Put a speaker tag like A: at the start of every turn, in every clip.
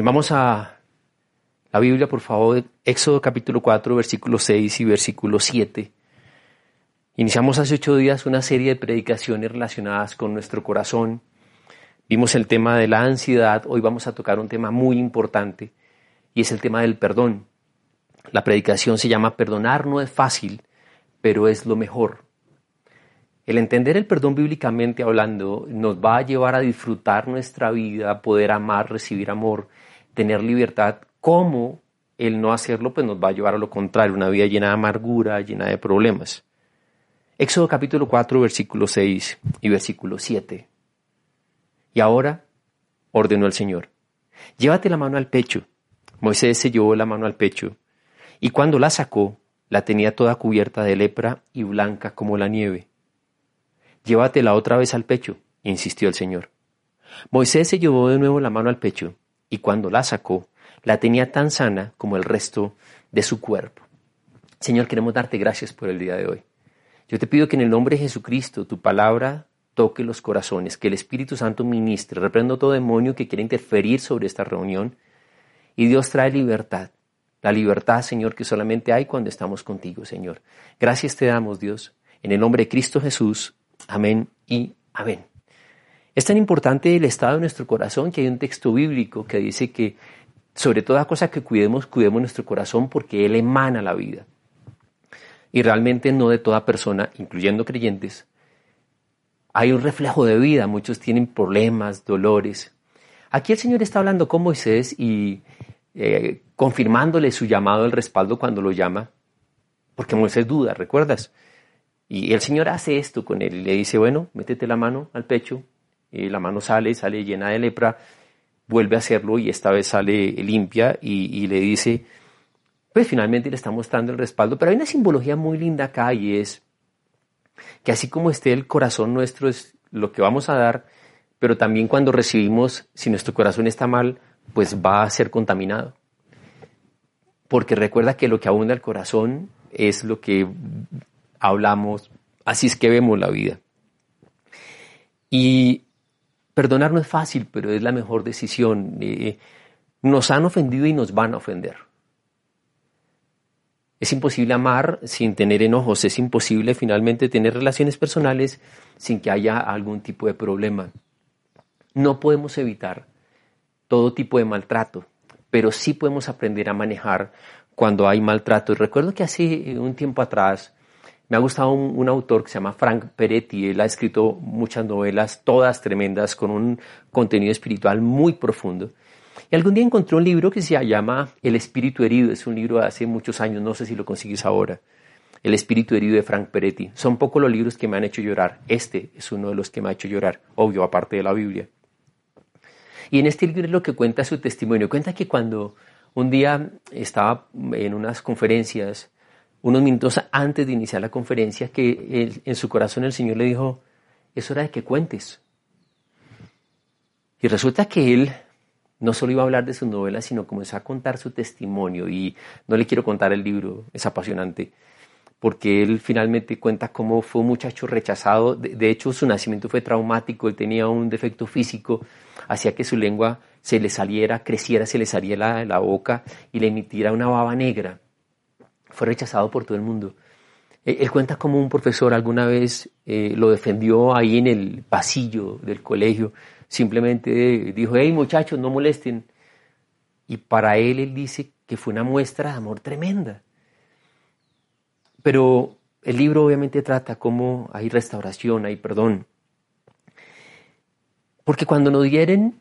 A: Y vamos a la Biblia, por favor, Éxodo capítulo 4, versículo 6 y versículo 7. Iniciamos hace ocho días una serie de predicaciones relacionadas con nuestro corazón. Vimos el tema de la ansiedad, hoy vamos a tocar un tema muy importante y es el tema del perdón. La predicación se llama Perdonar no es fácil, pero es lo mejor. El entender el perdón bíblicamente hablando nos va a llevar a disfrutar nuestra vida, poder amar, recibir amor, tener libertad. ¿Cómo el no hacerlo pues nos va a llevar a lo contrario, una vida llena de amargura, llena de problemas? Éxodo capítulo 4, versículo 6 y versículo 7. Y ahora ordenó el Señor, llévate la mano al pecho. Moisés se llevó la mano al pecho y cuando la sacó, la tenía toda cubierta de lepra y blanca como la nieve. Llévatela otra vez al pecho, insistió el Señor. Moisés se llevó de nuevo la mano al pecho y cuando la sacó, la tenía tan sana como el resto de su cuerpo. Señor, queremos darte gracias por el día de hoy. Yo te pido que en el nombre de Jesucristo tu palabra toque los corazones, que el Espíritu Santo ministre, reprendo todo demonio que quiera interferir sobre esta reunión y Dios trae libertad. La libertad, Señor, que solamente hay cuando estamos contigo, Señor. Gracias te damos, Dios, en el nombre de Cristo Jesús. Amén y amén. Es tan importante el estado de nuestro corazón que hay un texto bíblico que dice que sobre toda cosa que cuidemos, cuidemos nuestro corazón porque Él emana la vida. Y realmente no de toda persona, incluyendo creyentes, hay un reflejo de vida. Muchos tienen problemas, dolores. Aquí el Señor está hablando con Moisés y eh, confirmándole su llamado, el respaldo cuando lo llama, porque Moisés duda, ¿recuerdas? Y el Señor hace esto con él y le dice, bueno, métete la mano al pecho, y la mano sale, sale llena de lepra, vuelve a hacerlo y esta vez sale limpia y, le dice, pues finalmente le está mostrando el respaldo, pero hay una simbología muy linda acá y es que así como esté el corazón nuestro es lo que vamos a dar, pero también cuando recibimos, si nuestro corazón está mal, pues va a ser contaminado. Porque recuerda que lo que abunda el corazón es lo que hablamos, así es que vemos la vida. Y Perdonar no es fácil, pero es la mejor decisión. Eh, nos han ofendido y nos van a ofender. Es imposible amar sin tener enojos, es imposible finalmente tener relaciones personales sin que haya algún tipo de problema. No podemos evitar todo tipo de maltrato, pero sí podemos aprender a manejar cuando hay maltrato. Y recuerdo que hace un tiempo atrás me ha gustado un, autor que se llama Frank Peretti. Él ha escrito muchas novelas, todas tremendas, con un contenido espiritual muy profundo. Y algún día encontré un libro que se llama El espíritu herido. Es un libro de hace muchos años, no sé si lo consigues ahora. El espíritu herido de Frank Peretti. Son pocos los libros que me han hecho llorar. Este es uno de los que me ha hecho llorar, obvio, aparte de la Biblia. Y en este libro es lo que cuenta su testimonio. Cuenta que cuando un día estaba en unas conferencias unos minutos antes de iniciar la conferencia que en su corazón el Señor le dijo, es hora de que cuentes. Y resulta que él no solo iba a hablar de sus novelas, sino comenzó a contar su testimonio. Y no le quiero contar el libro, es apasionante, porque él finalmente cuenta cómo fue un muchacho rechazado. De, hecho, su nacimiento fue traumático, él tenía un defecto físico, hacía que su lengua se le saliera, creciera, se le saliera la, la boca y le emitiera una baba negra fue rechazado por todo el mundo. Él, cuenta como un profesor alguna vez eh, lo defendió ahí en el pasillo del colegio. Simplemente dijo, hey muchachos, no molesten. Y para él, él dice que fue una muestra de amor tremenda. Pero el libro obviamente trata cómo hay restauración, hay perdón. Porque cuando nos hieren,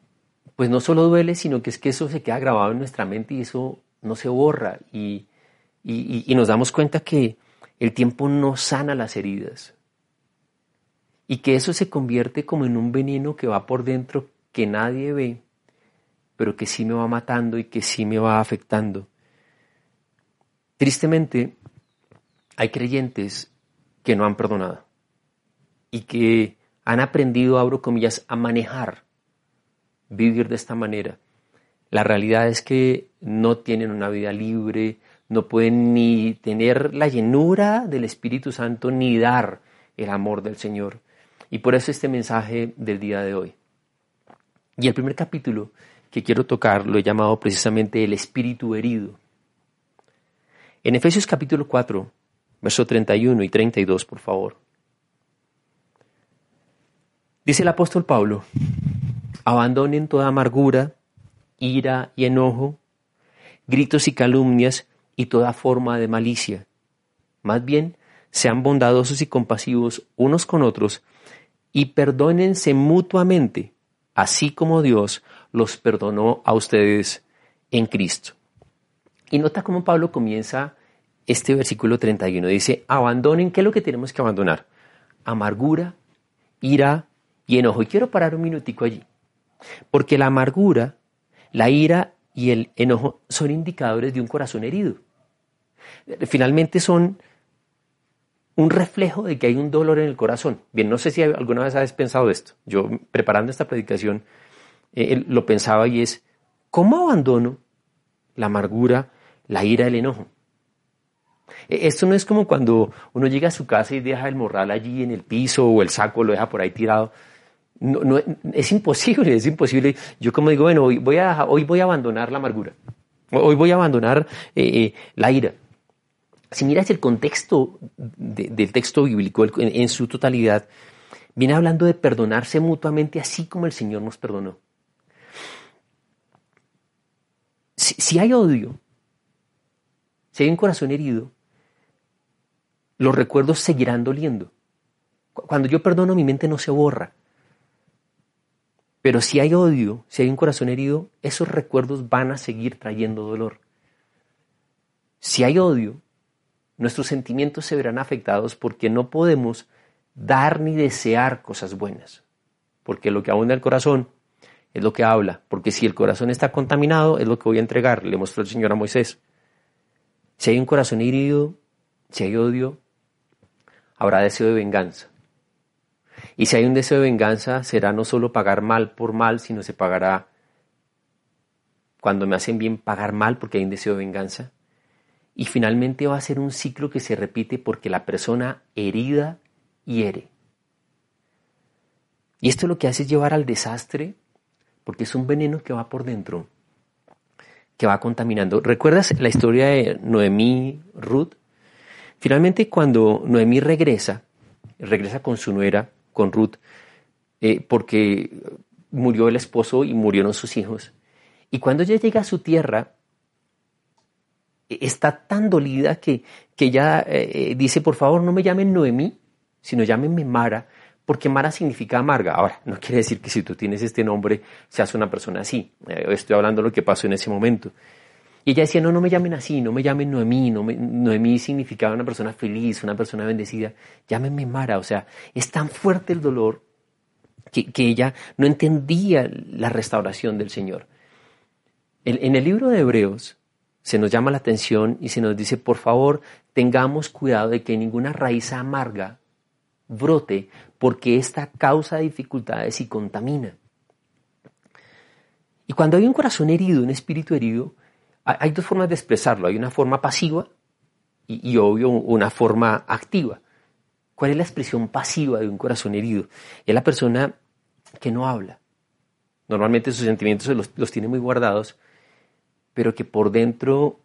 A: pues no solo duele, sino que es que eso se queda grabado en nuestra mente y eso no se borra. Y y, nos damos cuenta que el tiempo no sana las heridas y que eso se convierte como en un veneno que va por dentro que nadie ve pero que sí me va matando y que sí me va afectando. Tristemente, hay creyentes que no han perdonado y que han aprendido, abro comillas, a manejar, vivir de esta manera. La realidad es que no tienen una vida libre, no pueden ni tener la llenura del Espíritu Santo ni dar el amor del Señor. Y por eso este mensaje del día de hoy. Y el primer capítulo que quiero tocar lo he llamado precisamente el espíritu herido. En Efesios capítulo 4, verso 31 y 32, por favor. Dice el apóstol Pablo, abandonen toda amargura, ira y enojo, gritos y calumnias y toda forma de malicia. Más bien, sean bondadosos y compasivos unos con otros y perdónense mutuamente, así como Dios los perdonó a ustedes en Cristo. Y nota cómo Pablo comienza este versículo 31. Dice, abandonen, ¿qué es lo que tenemos que abandonar? Amargura, ira y enojo. Y quiero parar un minutico allí. Porque la amargura, la ira y el enojo son indicadores de un corazón herido. Finalmente son un reflejo de que hay un dolor en el corazón. Bien, no sé si alguna vez habéis pensado esto. Yo, preparando esta predicación, eh, lo pensaba y es, ¿cómo abandono la amargura, la ira, el enojo? E, esto no es como cuando uno llega a su casa y deja el morral allí en el piso o el saco lo deja por ahí tirado. No, es imposible, es imposible. Yo como digo, bueno, hoy voy a, hoy voy a abandonar la amargura. Hoy voy a abandonar eh, eh, la ira. Si miras el contexto del texto bíblico en, su totalidad, viene hablando de perdonarse mutuamente así como el Señor nos perdonó. Si, hay odio, si hay un corazón herido, los recuerdos seguirán doliendo. Cuando yo perdono, mi mente no se borra. Pero si hay odio, si hay un corazón herido, esos recuerdos van a seguir trayendo dolor. Si hay odio, nuestros sentimientos se verán afectados porque no podemos dar ni desear cosas buenas. Porque lo que abunda el corazón es lo que habla. Porque si el corazón está contaminado, es lo que voy a entregar, le mostró el Señor a Moisés. Si hay un corazón herido, si hay odio, habrá deseo de venganza. Y si hay un deseo de venganza, será no solo pagar mal por mal, sino se pagará, cuando me hacen bien, pagar mal porque hay un deseo de venganza. Y finalmente va a ser un ciclo que se repite porque la persona herida hiere. Y esto lo que hace es llevar al desastre porque es un veneno que va por dentro, que va contaminando. ¿Recuerdas la historia de Noemí Ruth? Finalmente cuando Noemí regresa, regresa con su nuera, con Ruth, eh, porque murió el esposo y murieron sus hijos. Y cuando ella llega a su tierra, está tan dolida que, que ella eh, dice, por favor, no me llamen Noemí, sino llámenme Mara, porque Mara significa amarga. Ahora, no quiere decir que si tú tienes este nombre seas una persona así. Eh, estoy hablando de lo que pasó en ese momento. Y ella decía, no, no me llamen así, no me llamen Noemí, no Noemí significaba una persona feliz, una persona bendecida, llámenme Mara, o sea, es tan fuerte el dolor que, que ella no entendía la restauración del Señor. en el libro de Hebreos, se nos llama la atención y se nos dice, por favor, tengamos cuidado de que ninguna raíz amarga brote, porque esta causa dificultades y contamina. Y cuando hay un corazón herido, un espíritu herido, hay dos formas de expresarlo. Hay una forma pasiva y, obvio una forma activa. ¿Cuál es la expresión pasiva de un corazón herido? Es la persona que no habla. Normalmente sus sentimientos los, los tiene muy guardados pero que por dentro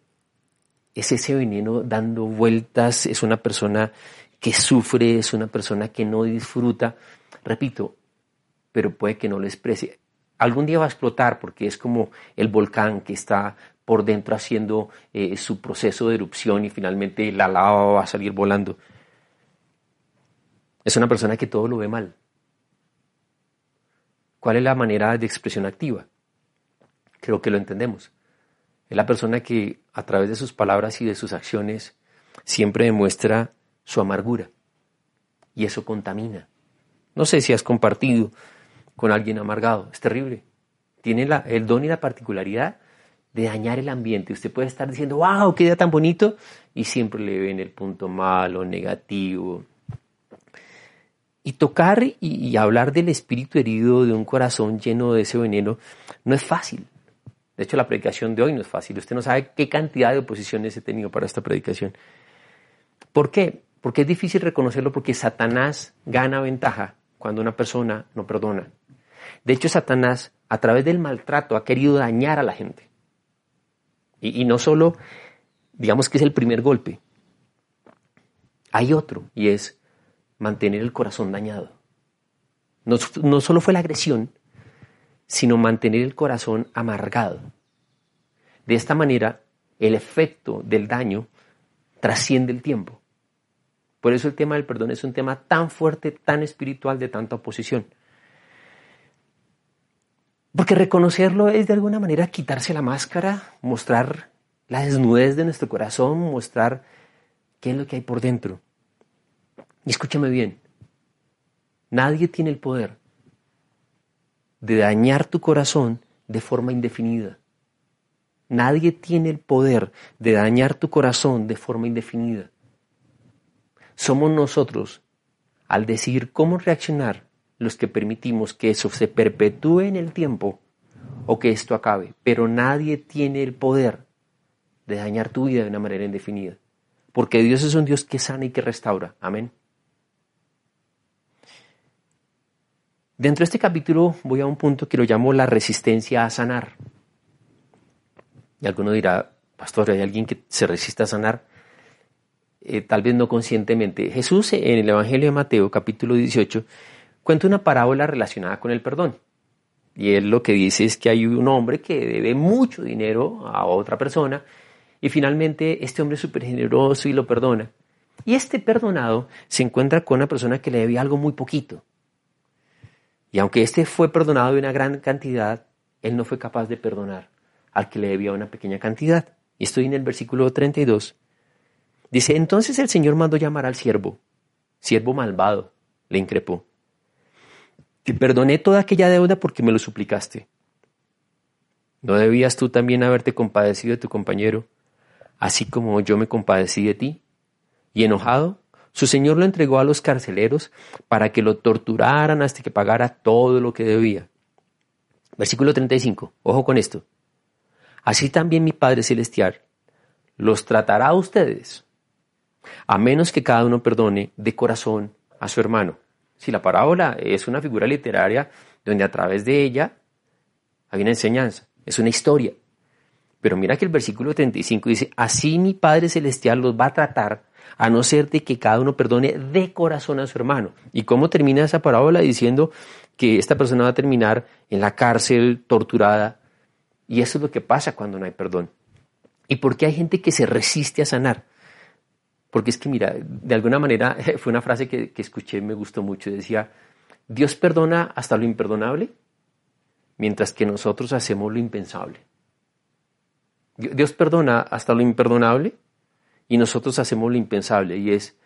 A: es ese veneno dando vueltas, es una persona que sufre, es una persona que no disfruta. Repito, pero puede que no lo exprese. Algún día va a explotar porque es como el volcán que está por dentro haciendo eh, su proceso de erupción y finalmente la lava va a salir volando. Es una persona que todo lo ve mal. ¿Cuál es la manera de expresión activa? Creo que lo entendemos. Es la persona que a través de sus palabras y de sus acciones siempre demuestra su amargura. Y eso contamina. No sé si has compartido con alguien amargado. Es terrible. tiene el don y la particularidad de dañar el ambiente. Usted puede estar diciendo, wow, qué día tan bonito, y siempre le ven el punto malo, negativo. Y tocar y, hablar del espíritu herido de un corazón lleno de ese veneno no es fácil. De hecho, la predicación de hoy no es fácil. Usted no sabe qué cantidad de oposiciones he tenido para esta predicación. ¿Por qué? Porque es difícil reconocerlo porque Satanás gana ventaja cuando una persona no perdona. De hecho, Satanás, a través del maltrato, ha querido dañar a la gente. Y, no solo, digamos que es el primer golpe. Hay otro, y es mantener el corazón dañado. No, no solo fue la agresión, sino mantener el corazón amargado. De esta manera, el efecto del daño trasciende el tiempo. Por eso el tema del perdón es un tema tan fuerte, tan espiritual, de tanta oposición. Porque reconocerlo es de alguna manera quitarse la máscara, mostrar la desnudez de nuestro corazón, mostrar qué es lo que hay por dentro. Y escúchame bien, nadie tiene el poder de dañar tu corazón de forma indefinida. Nadie tiene el poder de dañar tu corazón de forma indefinida. Somos nosotros, al decidir cómo reaccionar, los que permitimos que eso se perpetúe en el tiempo o que esto acabe. Pero nadie tiene el poder de dañar tu vida de una manera indefinida. Porque Dios es un Dios que sana y que restaura. Amén. Dentro de este capítulo voy a un punto que lo llamo la resistencia a sanar. Y alguno dirá, pastor, ¿hay alguien que se resista a sanar? Eh, tal vez no conscientemente. Jesús en el Evangelio de Mateo capítulo 18 cuenta una parábola relacionada con el perdón. Y él lo que dice es que hay un hombre que debe mucho dinero a otra persona y finalmente este hombre es súper generoso y lo perdona. Y este perdonado se encuentra con una persona que le debía algo muy poquito. Y aunque este fue perdonado de una gran cantidad, él no fue capaz de perdonar al que le debía una pequeña cantidad. Y estoy en el versículo 32. Dice, entonces el Señor mandó llamar al siervo, siervo malvado, le increpó. Te perdoné toda aquella deuda porque me lo suplicaste. ¿No debías tú también haberte compadecido de tu compañero, así como yo me compadecí de ti? Y enojado, su señor lo entregó a los carceleros para que lo torturaran hasta que pagara todo lo que debía. Versículo 35. Ojo con esto. Así también mi Padre Celestial los tratará a ustedes a menos que cada uno perdone de corazón a su hermano. Si la parábola es una figura literaria donde a través de ella hay una enseñanza, es una historia. Pero mira que el versículo 35 dice, así mi Padre Celestial los va a tratar a no ser de que cada uno perdone de corazón a su hermano. ¿Y cómo termina esa parábola? Diciendo que esta persona va a terminar en la cárcel, torturada. Y eso es lo que pasa cuando no hay perdón. ¿Y por qué hay gente que se resiste a sanar? Porque es que, mira, de alguna manera fue una frase que, escuché y me gustó mucho. Decía, Dios perdona hasta lo imperdonable, mientras que nosotros hacemos lo impensable. Dios perdona hasta lo imperdonable y nosotros hacemos lo impensable, y es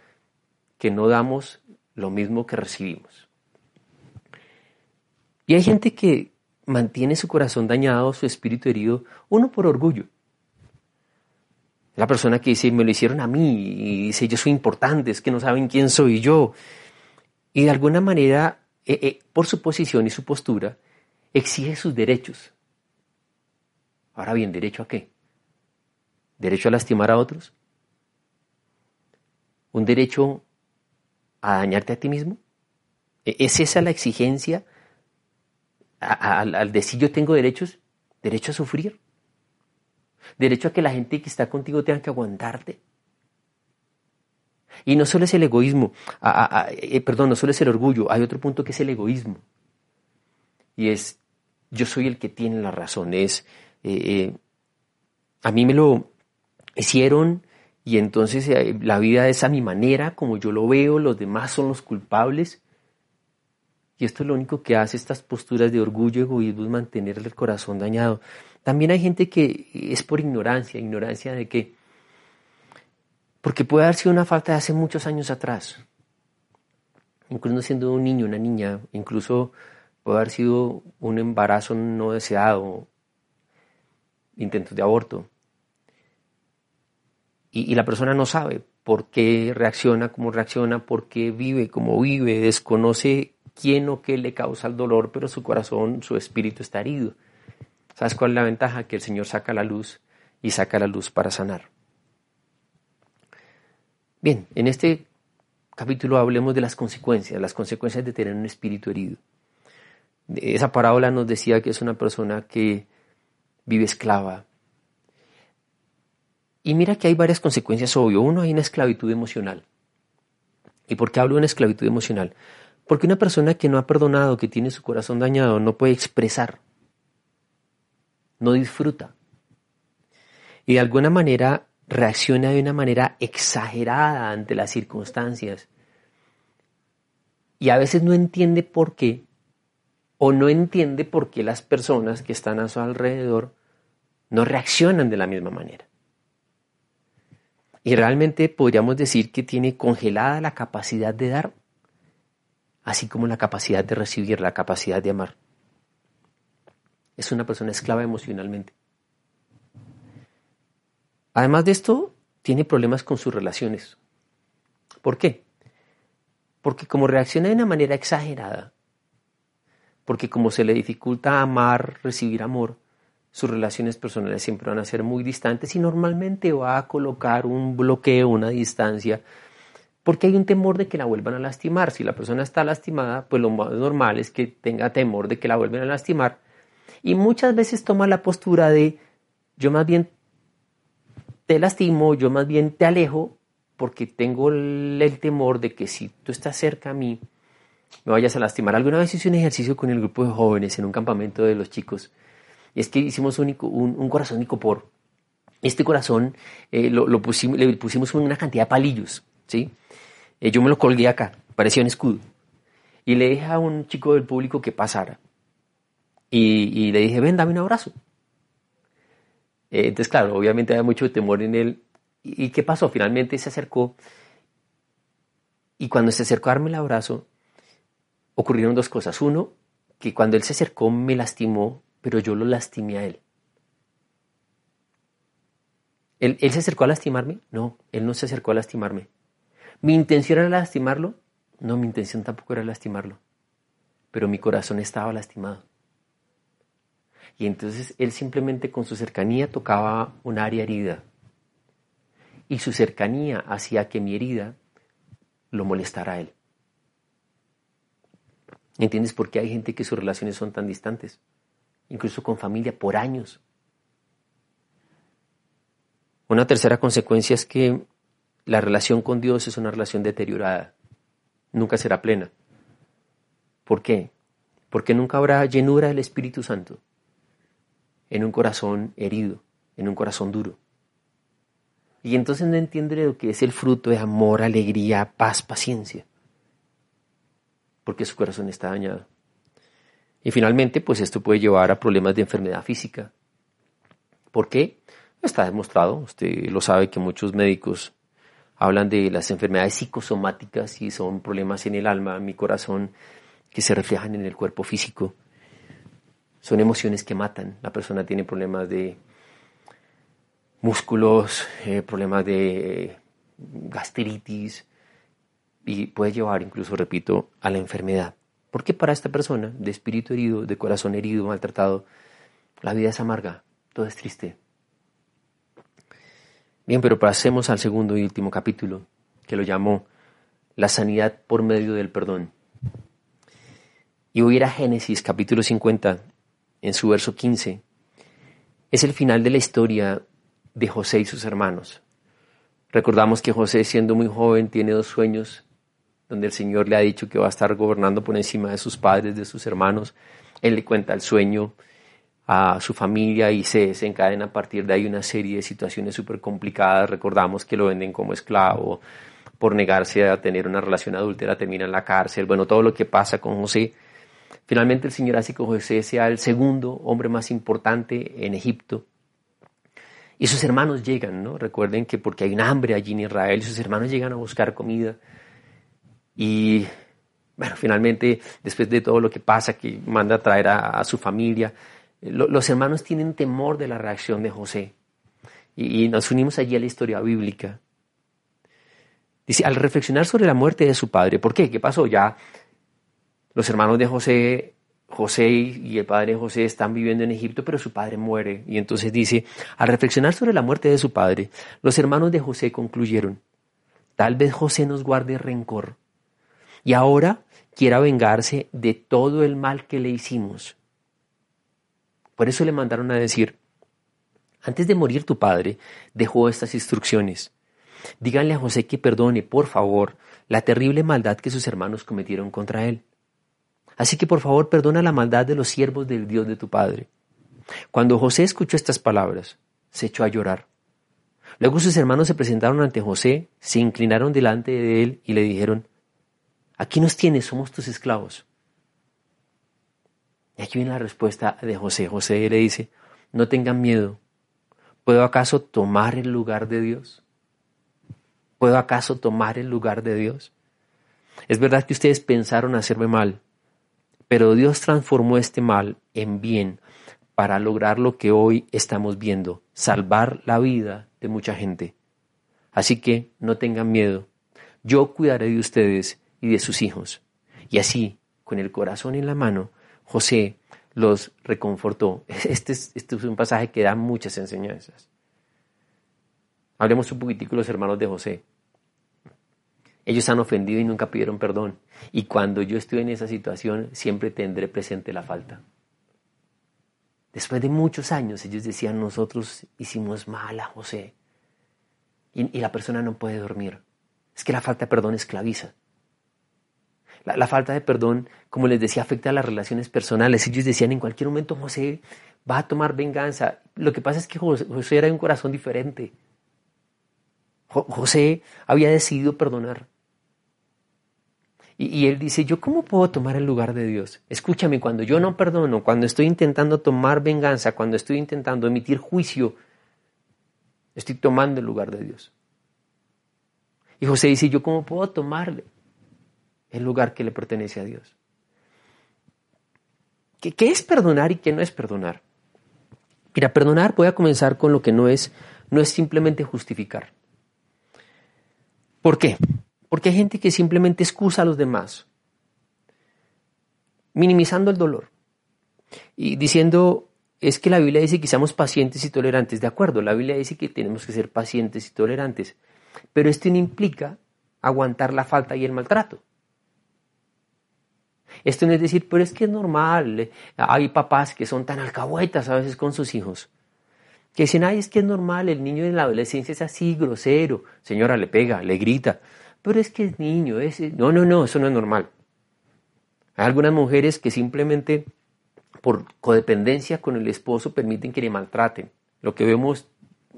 A: que no damos lo mismo que recibimos. Y hay gente que mantiene su corazón dañado, su espíritu herido, uno por orgullo, la persona que dice, me lo hicieron a mí, y dice, yo soy importante, es que no saben quién soy yo. Y de alguna manera, eh, eh, por su posición y su postura, exige sus derechos. Ahora bien, ¿derecho a qué? ¿Derecho a lastimar a otros? ¿Un derecho a dañarte a ti mismo? ¿E-, ¿Es esa la exigencia al decir yo tengo derechos? ¿Derecho a sufrir? derecho a que la gente que está contigo tenga que aguantarte. Y no solo es el egoísmo, eh, perdón, no solo es el orgullo, hay otro punto que es el egoísmo. Y es, yo soy el que tiene la razón, es, eh, eh, a mí me lo hicieron y entonces la vida es a mi manera, como yo lo veo, los demás son los culpables. Y esto es lo único que hace estas posturas de orgullo, egoísmo, es mantener el corazón dañado. También hay gente que es por ignorancia, ignorancia de que, porque puede haber sido una falta de hace muchos años atrás, incluso siendo un niño, una niña, incluso puede haber sido un embarazo no deseado, intentos de aborto. Y, la persona no sabe por qué reacciona como reacciona, por qué vive como vive, desconoce quién o qué le causa el dolor, pero su corazón, su espíritu está herido. ¿Sabes cuál es la ventaja? Que el Señor saca la luz y saca la luz para sanar. Bien, en este capítulo hablemos de las consecuencias, las consecuencias de tener un espíritu herido. Esa parábola nos decía que es una persona que vive esclava. Y mira que hay varias consecuencias, obvio. Uno, hay una esclavitud emocional. ¿Y por qué hablo de una esclavitud emocional? Porque una persona que no ha perdonado, que tiene su corazón dañado, no puede expresar, no disfruta. Y de alguna manera reacciona de una manera exagerada ante las circunstancias. Y a veces no entiende por qué, o no entiende por qué las personas que están a su alrededor no reaccionan de la misma manera. Y realmente podríamos decir que tiene congelada la capacidad de dar, así como la capacidad de recibir, la capacidad de amar. Es una persona esclava emocionalmente. Además de esto, tiene problemas con sus relaciones. ¿Por qué? Porque como reacciona de una manera exagerada, porque como se le dificulta amar, recibir amor, sus relaciones personales siempre van a ser muy distantes y normalmente va a colocar un bloqueo, una distancia, porque hay un temor de que la vuelvan a lastimar. Si la persona está lastimada, pues lo más normal es que tenga temor de que la vuelvan a lastimar y muchas veces toma la postura de yo más bien te lastimo, yo más bien te alejo porque tengo el, temor de que si tú estás cerca a mí, me vayas a lastimar. Alguna vez hice un ejercicio con el grupo de jóvenes en un campamento de los chicos. Y es que hicimos un, un, corazón icopor. Este corazón eh, lo, pusimos, le pusimos una cantidad de palillos. ¿sí? Eh, yo me lo colgué acá, parecía un escudo. Y le dije a un chico del público que pasara. Y, y le dije, ven, dame un abrazo. Eh, entonces, claro, obviamente había mucho temor en él. ¿Y, qué pasó? Finalmente se acercó y cuando se acercó a darme el abrazo, ocurrieron dos cosas. Uno, que cuando él se acercó me lastimó, pero yo lo lastimé a él. ¿Él, ¿Él, se acercó a lastimarme? No, él no se acercó a lastimarme. ¿Mi intención era lastimarlo? No, mi intención tampoco era lastimarlo. Pero mi corazón estaba lastimado. Y entonces él simplemente con su cercanía tocaba un área herida. Y su cercanía hacía que mi herida lo molestara a él. ¿Entiendes por qué hay gente que sus relaciones son tan distantes? Incluso con familia por años. Una tercera consecuencia es que la relación con Dios es una relación deteriorada. Nunca será plena. ¿Por qué? Porque nunca habrá llenura del Espíritu Santo en un corazón herido, en un corazón duro. Y entonces no entiende lo que es el fruto de amor, alegría, paz, paciencia, porque su corazón está dañado. Y finalmente, pues esto puede llevar a problemas de enfermedad física. ¿Por qué? Está demostrado, usted lo sabe que muchos médicos hablan de las enfermedades psicosomáticas y son problemas en el alma, en mi corazón, que se reflejan en el cuerpo físico. Son emociones que matan. La persona tiene problemas de músculos, eh, problemas de gastritis y puede llevar incluso, repito, a la enfermedad. Porque para esta persona, de espíritu herido, de corazón herido, maltratado, la vida es amarga, todo es triste. Bien, pero pasemos al segundo y último capítulo, que lo llamó La sanidad por medio del perdón. Y voy a ir a Génesis capítulo 50, en su verso 15, es el final de la historia de José y sus hermanos. Recordamos que José, siendo muy joven, tiene dos sueños donde el Señor le ha dicho que va a estar gobernando por encima de sus padres, de sus hermanos. Él le cuenta el sueño a su familia y se desencadena a partir de ahí una serie de situaciones súper complicadas. Recordamos que lo venden como esclavo por negarse a tener una relación adúltera, termina en la cárcel. Bueno, todo lo que pasa con José Finalmente el Señor hace que José sea el segundo hombre más importante en Egipto. Y sus hermanos llegan, ¿no? Recuerden que porque hay un hambre allí en Israel, sus hermanos llegan a buscar comida. Y Bueno, finalmente, después de todo lo que pasa, que manda a traer a, su familia, eh, los hermanos tienen temor de la reacción de José. Y, y nos unimos allí a la historia bíblica. Dice, al reflexionar sobre la muerte de su padre, ¿por qué? ¿Qué pasó? Ya los hermanos de José, José y el padre de José están viviendo en Egipto, pero su padre muere. Y entonces dice, al reflexionar sobre la muerte de su padre, los hermanos de José concluyeron, tal vez José nos guarde rencor y ahora quiera vengarse de todo el mal que le hicimos. Por eso le mandaron a decir, antes de morir tu padre dejó estas instrucciones. Díganle a José que perdone, por favor, la terrible maldad que sus hermanos cometieron contra él. Así que por favor perdona la maldad de los siervos del Dios de tu padre. Cuando José escuchó estas palabras, se echó a llorar. Luego sus hermanos se presentaron ante José, se inclinaron delante de él y le dijeron, Aquí nos tienes, somos tus esclavos. Y aquí viene la respuesta de José. José le dice, no tengan miedo. ¿Puedo acaso tomar el lugar de Dios? ¿Puedo acaso tomar el lugar de Dios? Es verdad que ustedes pensaron hacerme mal, pero Dios transformó este mal en bien para lograr lo que hoy estamos viendo, salvar la vida de mucha gente. Así que no tengan miedo. Yo cuidaré de ustedes y de sus hijos. Y así, con el corazón en la mano, José los reconfortó. Este es, este es un pasaje que da muchas enseñanzas. Hablemos un poquitico de los hermanos de José. Ellos han ofendido y nunca pidieron perdón. Y cuando yo estoy en esa situación, siempre tendré presente la falta. Después de muchos años, ellos decían, nosotros hicimos mal a José. Y, y la persona no puede dormir. Es que la falta de perdón esclaviza. La, falta de perdón, como les decía, afecta a las relaciones personales. Ellos decían, en cualquier momento José va a tomar venganza. Lo que pasa es que José, era de un corazón diferente. José había decidido perdonar. Y, y, él dice, ¿yo cómo puedo tomar el lugar de Dios? Escúchame, cuando yo no perdono, cuando estoy intentando tomar venganza, cuando estoy intentando emitir juicio, estoy tomando el lugar de Dios. Y José dice, ¿yo cómo puedo tomarle? El lugar que le pertenece a Dios. ¿Qué, es perdonar y qué no es perdonar? Mira, perdonar voy a comenzar con lo que no es, no es simplemente justificar. ¿Por qué? Porque hay gente que simplemente excusa a los demás, minimizando el dolor y diciendo, es que la Biblia dice que seamos pacientes y tolerantes. De acuerdo, la Biblia dice que tenemos que ser pacientes y tolerantes, pero esto no implica aguantar la falta y el maltrato. Esto no es decir, pero es que es normal. Eh, hay papás que son tan alcahuetas a veces con sus hijos. Que dicen, ay, es que es normal, el niño en la adolescencia es así, grosero. Señora, le pega, le grita. Pero es que es niño, es... No, no, no, eso no es normal. Hay algunas mujeres que simplemente por codependencia con el esposo permiten que le maltraten. Lo que vemos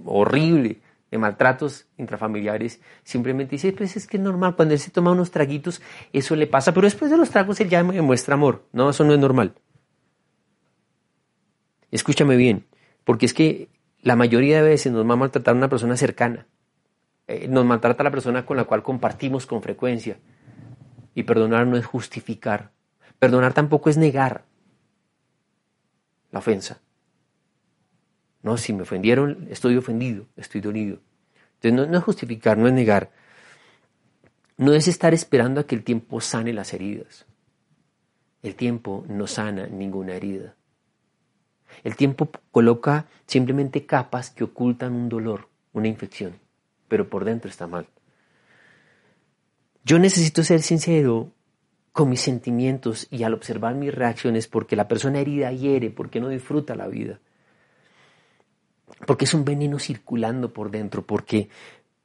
A: horrible de maltratos intrafamiliares, simplemente dice, pues es que es normal, cuando él se toma unos traguitos, eso le pasa, pero después de los tragos él ya me muestra amor. No, eso no es normal. Escúchame bien, porque es que la mayoría de veces nos va a maltratar una persona cercana. Eh, nos maltrata la persona con la cual compartimos con frecuencia. Y perdonar no es justificar. Perdonar tampoco es negar la ofensa. No, si me ofendieron, estoy ofendido, estoy dolido. Entonces no, es justificar, no es negar. No es estar esperando a que el tiempo sane las heridas. El tiempo no sana ninguna herida. El tiempo coloca simplemente capas que ocultan un dolor, una infección, pero por dentro está mal. Yo necesito ser sincero con mis sentimientos y al observar mis reacciones porque la persona herida hiere, porque no disfruta la vida porque es un veneno circulando por dentro, porque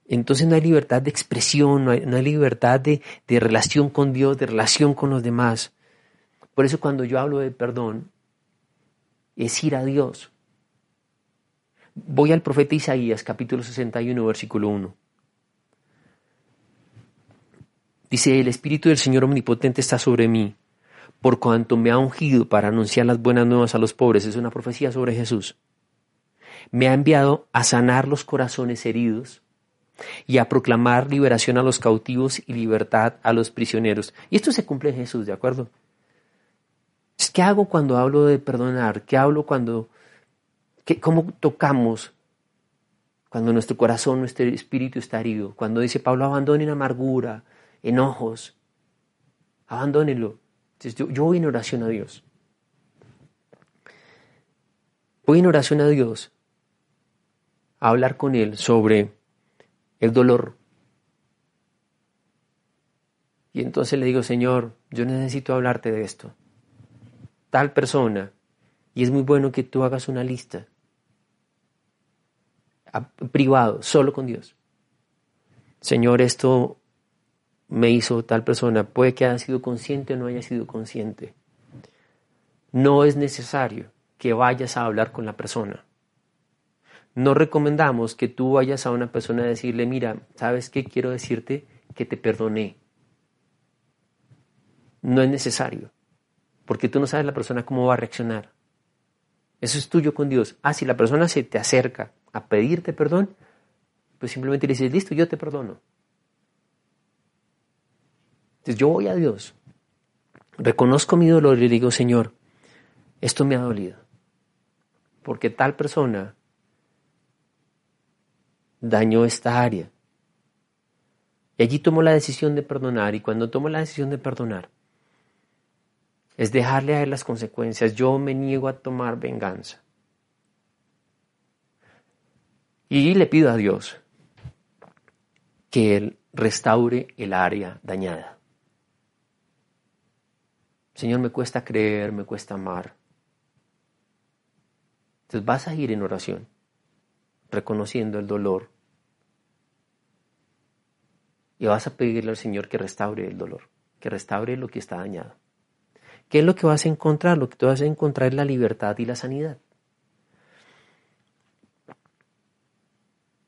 A: entonces no hay libertad de expresión, no hay, libertad de, de relación con Dios, de relación con los demás. Por eso cuando yo hablo de perdón, es ir a Dios. Voy al profeta Isaías, capítulo 61, versículo 1. Dice, el Espíritu del Señor Omnipotente está sobre mí, por cuanto me ha ungido para anunciar las buenas nuevas a los pobres. Es una profecía sobre Jesús me ha enviado a sanar los corazones heridos, y a proclamar liberación a los cautivos y libertad a los prisioneros. Y esto se cumple en Jesús, ¿de acuerdo? ¿Qué hago cuando hablo de perdonar? ¿Qué hablo cuando... Qué, ¿Cómo tocamos cuando nuestro corazón, nuestro espíritu está herido? Cuando dice Pablo, abandonen amargura, enojos, abandónenlo. Entonces yo, yo voy en oración a Dios. Voy en oración a Dios a hablar con Él sobre el dolor. Y entonces le digo, Señor, yo necesito hablarte de esto. Tal persona. Y es muy bueno que tú hagas una lista. privado, solo con Dios. Señor, esto me hizo tal persona. Puede que haya sido consciente o no haya sido consciente. No es necesario que vayas a hablar con la persona. No recomendamos que tú vayas a una persona a decirle, mira, ¿sabes qué? Quiero decirte que te perdoné. No es necesario, porque tú no sabes la persona cómo va a reaccionar. Eso es tuyo con Dios. Ah, si la persona se te acerca a pedirte perdón, pues simplemente le dices, listo, yo te perdono. Entonces yo voy a Dios, reconozco mi dolor y le digo, Señor, esto me ha dolido, porque tal persona dañó esta área. Y allí tomo la decisión de perdonar y cuando tomo la decisión de perdonar, es dejarle a él las consecuencias. Yo me niego a tomar venganza. Y le pido a Dios que Él restaure el área dañada. Señor, me cuesta creer, me cuesta amar. Entonces vas a ir en oración, reconociendo el dolor. Y vas a pedirle al Señor que restaure el dolor, que restaure lo que está dañado. ¿Qué es lo que vas a encontrar? Lo que tú vas a encontrar es la libertad y la sanidad.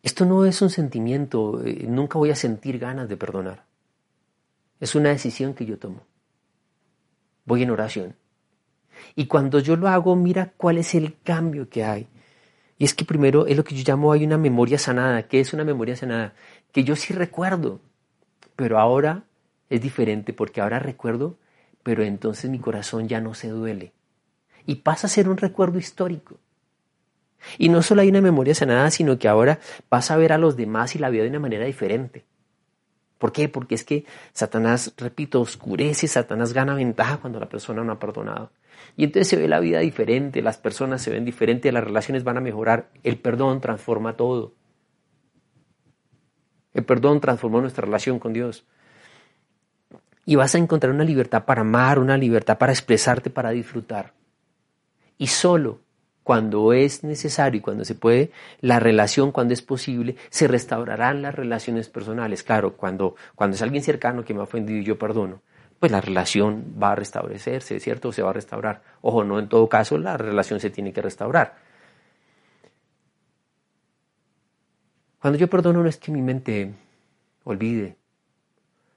A: Esto no es un sentimiento, eh, nunca voy a sentir ganas de perdonar. Es una decisión que yo tomo voy en oración. Y cuando yo lo hago, mira cuál es el cambio que hay. Y es que primero es lo que yo llamo hay una memoria sanada. ¿Qué es una memoria sanada? Que yo sí recuerdo, pero ahora es diferente porque ahora recuerdo, pero entonces mi corazón ya no se duele. Y pasa a ser un recuerdo histórico. Y no solo hay una memoria sanada, sino que ahora vas a ver a los demás y la vida de una manera diferente. ¿Por qué? Porque es que Satanás, repito, oscurece, Satanás gana ventaja cuando la persona no ha perdonado. Y entonces se ve la vida diferente, las personas se ven diferentes, las relaciones van a mejorar. El perdón transforma todo. El perdón transformó nuestra relación con Dios. Y vas a encontrar una libertad para amar, una libertad para expresarte, para disfrutar. Y solo cuando es necesario y cuando se puede, la relación, cuando es posible, se restaurarán las relaciones personales. Claro, cuando, cuando es alguien cercano que me ha ofendido y yo perdono, pues la relación va a restablecerse, ¿cierto? Se va a restaurar. Ojo, no en todo caso la relación se tiene que restaurar. Cuando yo perdono no es que mi mente olvide.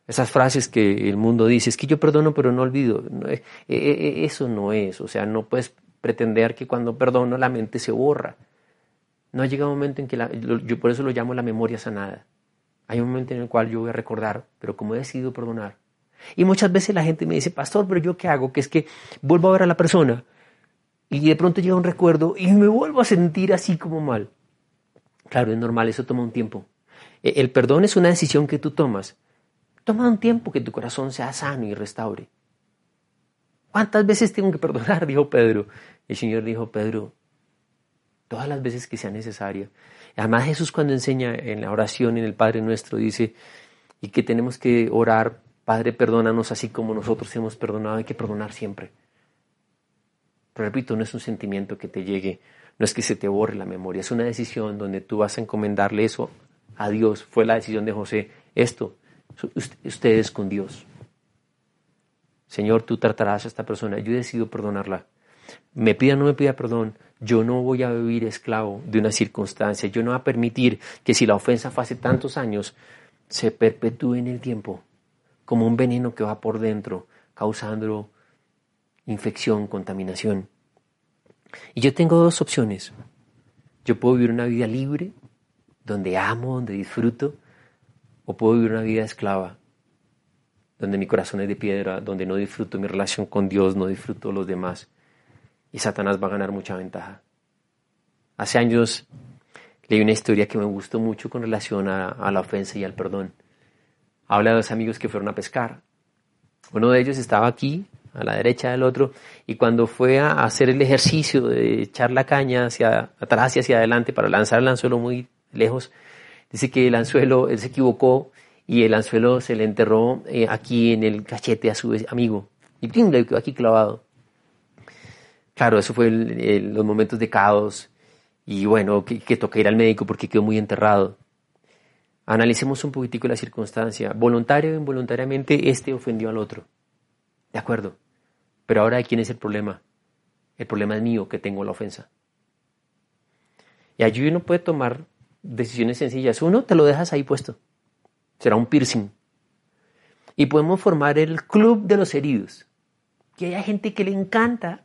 A: Esas frases que el mundo dice, es que yo perdono pero no olvido. Eh, eh, eh, eso no es, o sea, no puedes pretender que cuando perdono la mente se borra. No llega un momento en que la, yo por eso lo llamo la memoria sanada. Hay un momento en el cual yo voy a recordar, pero como he decidido perdonar. Y muchas veces la gente me dice, pastor, pero yo qué hago? Que es que vuelvo a ver a la persona y de pronto llega un recuerdo y me vuelvo a sentir así como mal. Claro, es normal, eso toma un tiempo. E, el perdón es una decisión que tú tomas. Toma un tiempo que tu corazón sea sano y restaure. ¿Cuántas veces tengo que perdonar? Dijo Pedro. El Señor dijo, Pedro, todas las veces que sea necesaria. Además Jesús cuando enseña en la oración en el Padre Nuestro dice, y que tenemos que orar, Padre, perdónanos así como nosotros hemos perdonado, hay que perdonar siempre. Pero repito, no es un sentimiento que te llegue, no es que se te borre la memoria, es una decisión donde tú vas a encomendarle eso a Dios. Fue la decisión de José, esto, ustedes con Dios. Señor, tú tratarás a esta persona, yo he decidido perdonarla. Me pida o no me pida perdón, yo no voy a vivir esclavo de una circunstancia, yo no voy a permitir que si la ofensa fue hace tantos años, se perpetúe en el tiempo, como un veneno que va por dentro, causando infección, contaminación. Y yo tengo dos opciones. Yo puedo vivir una vida libre, donde amo, donde disfruto, o puedo vivir una vida esclava, donde mi corazón es de piedra, donde no disfruto mi relación con Dios, no disfruto los demás, y Satanás va a ganar mucha ventaja. Hace años leí una historia que me gustó mucho con relación a, la ofensa y al perdón. Habla de dos amigos que fueron a pescar. Uno de ellos estaba aquí, a la derecha del otro, y cuando fue a hacer el ejercicio de echar la caña hacia atrás y hacia adelante para lanzar el anzuelo muy lejos, dice que el anzuelo, él se equivocó y el anzuelo se le enterró eh, aquí en el cachete a su amigo. Y ¡pim! le quedó aquí clavado. Claro, eso fue los momentos de caos y bueno, que, que toca ir al médico porque quedó muy enterrado. Analicemos un poquitico la circunstancia. Voluntario o involuntariamente, este ofendió al otro. De acuerdo. Pero ahora, ¿quién es el problema? El problema es mío, que tengo la ofensa. Y allí uno puede tomar decisiones sencillas. Uno, te lo dejas ahí puesto. Será un piercing. Y podemos formar el club de los heridos. Que haya gente que le encanta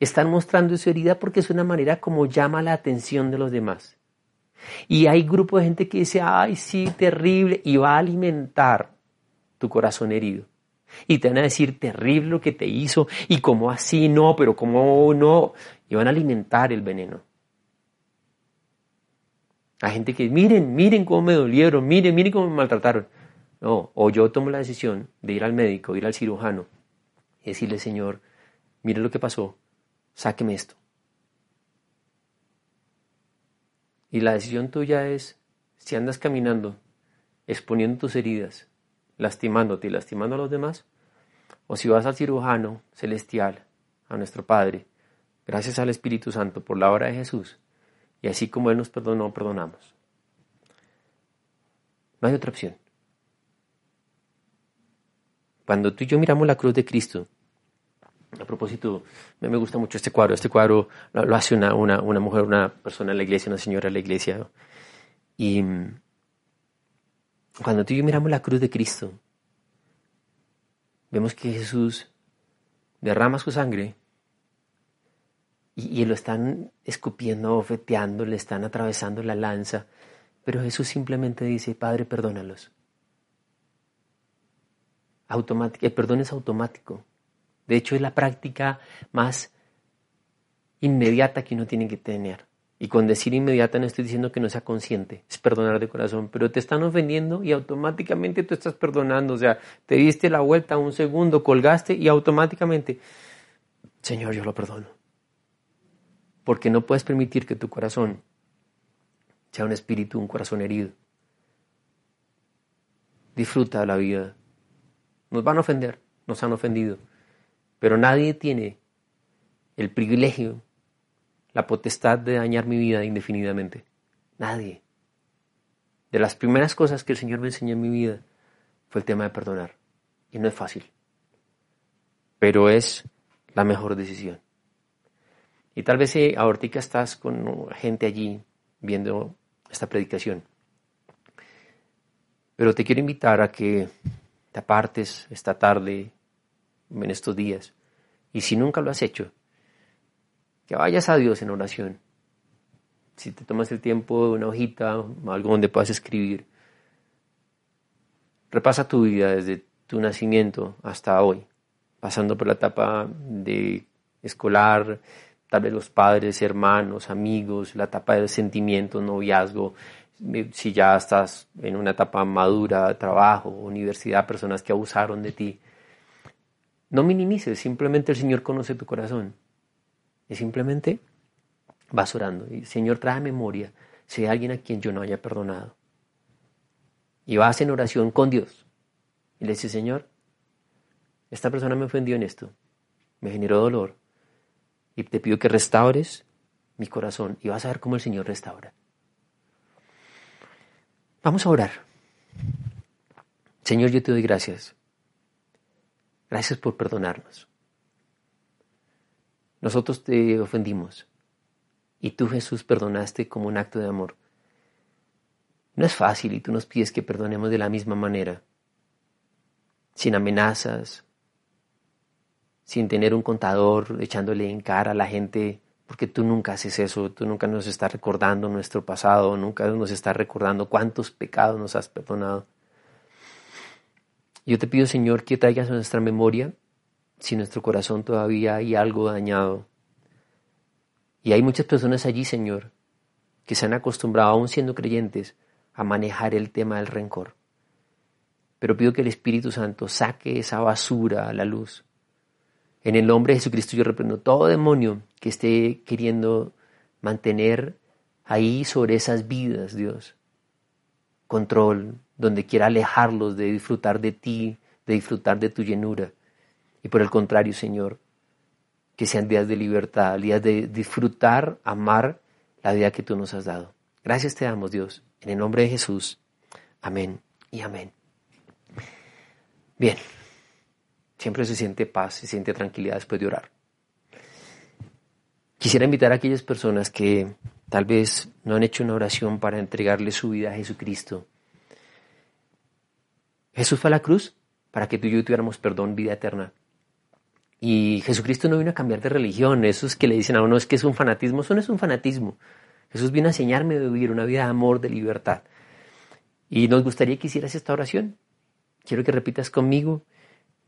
A: estar mostrando su herida porque es una manera como llama la atención de los demás. Y hay grupo de gente que dice, ay, sí, terrible, y va a alimentar tu corazón herido. Y te van a decir terrible lo que te hizo, y como así no, pero como no, y van a alimentar el veneno. Hay gente que, miren, miren cómo me dolieron, miren, miren cómo me maltrataron. No, o yo tomo la decisión de ir al médico, ir al cirujano y decirle, Señor, mire lo que pasó, sáqueme esto. Y la decisión tuya es, si andas caminando, exponiendo tus heridas, lastimándote y lastimando a los demás, o si vas al cirujano celestial, a nuestro Padre, gracias al Espíritu Santo por la obra de Jesús, y así como Él nos perdonó, perdonamos. No hay otra opción. Cuando tú y yo miramos la cruz de Cristo, a propósito, me gusta mucho este cuadro. Este cuadro lo, hace una, mujer, una persona en la iglesia, una señora en la iglesia. Y cuando tú y yo miramos la cruz de Cristo, vemos que Jesús derrama su sangre y, lo están escupiendo, ofeteando, le están atravesando la lanza. Pero Jesús simplemente dice, Padre, perdónalos. El perdón es automático. De hecho, es la práctica más inmediata que uno tiene que tener. Y con decir inmediata no estoy diciendo que no sea consciente, es perdonar de corazón, pero te están ofendiendo y automáticamente tú estás perdonando. O sea, te diste la vuelta un segundo, colgaste y automáticamente, Señor, yo lo perdono porque no puedes permitir que tu corazón sea un espíritu, un corazón herido. Disfruta la vida. Nos van a ofender, nos han ofendido, pero nadie tiene el privilegio, la potestad de dañar mi vida indefinidamente. Nadie. De las primeras cosas que el Señor me enseñó en mi vida fue el tema de perdonar. Y no es fácil, pero es la mejor decisión. Y tal vez eh, ahorita estás con gente allí viendo esta predicación. Pero te quiero invitar a que te apartes esta tarde, en estos días. Y si nunca lo has hecho, que vayas a Dios en oración. Si te tomas el tiempo de una hojita, algo donde puedas escribir, repasa tu vida desde tu nacimiento hasta hoy, pasando por la etapa de escolar, tal vez los padres, hermanos, amigos, la etapa de sentimiento, noviazgo, eh, si ya estás en una etapa madura, trabajo, universidad, personas que abusaron de ti. No minimices, simplemente el Señor conoce tu corazón. Y simplemente vas orando. Y Señor, trae memoria si hay alguien a quien yo no haya perdonado. Y vas en oración con Dios. Y le dices, Señor, esta persona me ofendió en esto, me generó dolor, y te pido que restaures mi corazón y vas a ver cómo el Señor restaura. Vamos a orar. Señor, yo te doy gracias. Gracias por perdonarnos. Nosotros te ofendimos y tú Jesús perdonaste como un acto de amor. No es fácil y tú nos pides que perdonemos de la misma manera, sin amenazas, sin tener un contador echándole en cara a la gente porque tú nunca haces eso, tú nunca nos estás recordando nuestro pasado, nunca nos estás recordando cuántos pecados nos has perdonado. Yo te pido, Señor, que traigas a nuestra memoria si nuestro corazón todavía hay algo dañado. Y hay muchas personas allí, Señor, que se han acostumbrado, aún siendo creyentes, a manejar el tema del rencor. Pero pido que el Espíritu Santo saque esa basura a la luz. En el nombre de Jesucristo yo reprendo todo demonio que esté queriendo mantener ahí sobre esas vidas, Dios. Control, donde quiera alejarlos de disfrutar de ti, de disfrutar de tu llenura. Y por el contrario, Señor, que sean días de libertad, días de disfrutar, amar la vida que tú nos has dado. Gracias te damos, Dios, en el nombre de Jesús. Amén y amén. Bien, siempre se siente paz, se siente tranquilidad después de orar. Quisiera invitar a aquellas personas que tal vez no han hecho una oración para entregarle su vida a Jesucristo. Jesús fue a la cruz para que tú y yo tuviéramos perdón, vida eterna. Y Jesucristo no vino a cambiar de religión. Esos que le dicen a uno es que es un fanatismo, eso no es un fanatismo. Jesús vino a enseñarme a vivir una vida de amor, de libertad. Y nos gustaría que hicieras esta oración. Quiero que repitas conmigo.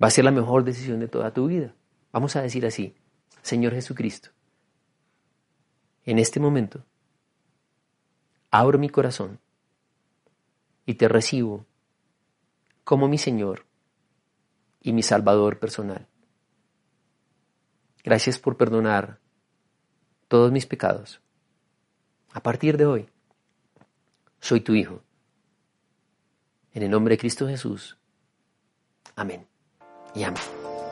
A: Va a ser la mejor decisión de toda tu vida. Vamos a decir así, Señor Jesucristo, en este momento abro mi corazón y te recibo como mi Señor y mi Salvador personal. Gracias por perdonar todos mis pecados. A partir de hoy, soy tu Hijo. En el nombre de Cristo Jesús. Amén. Y amén.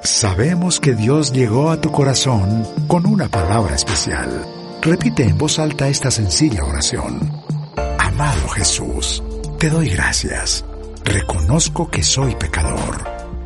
B: Sabemos que Dios llegó a tu corazón con una palabra especial. Repite en voz alta esta sencilla oración. Amado Jesús, te doy gracias. Reconozco que soy pecador,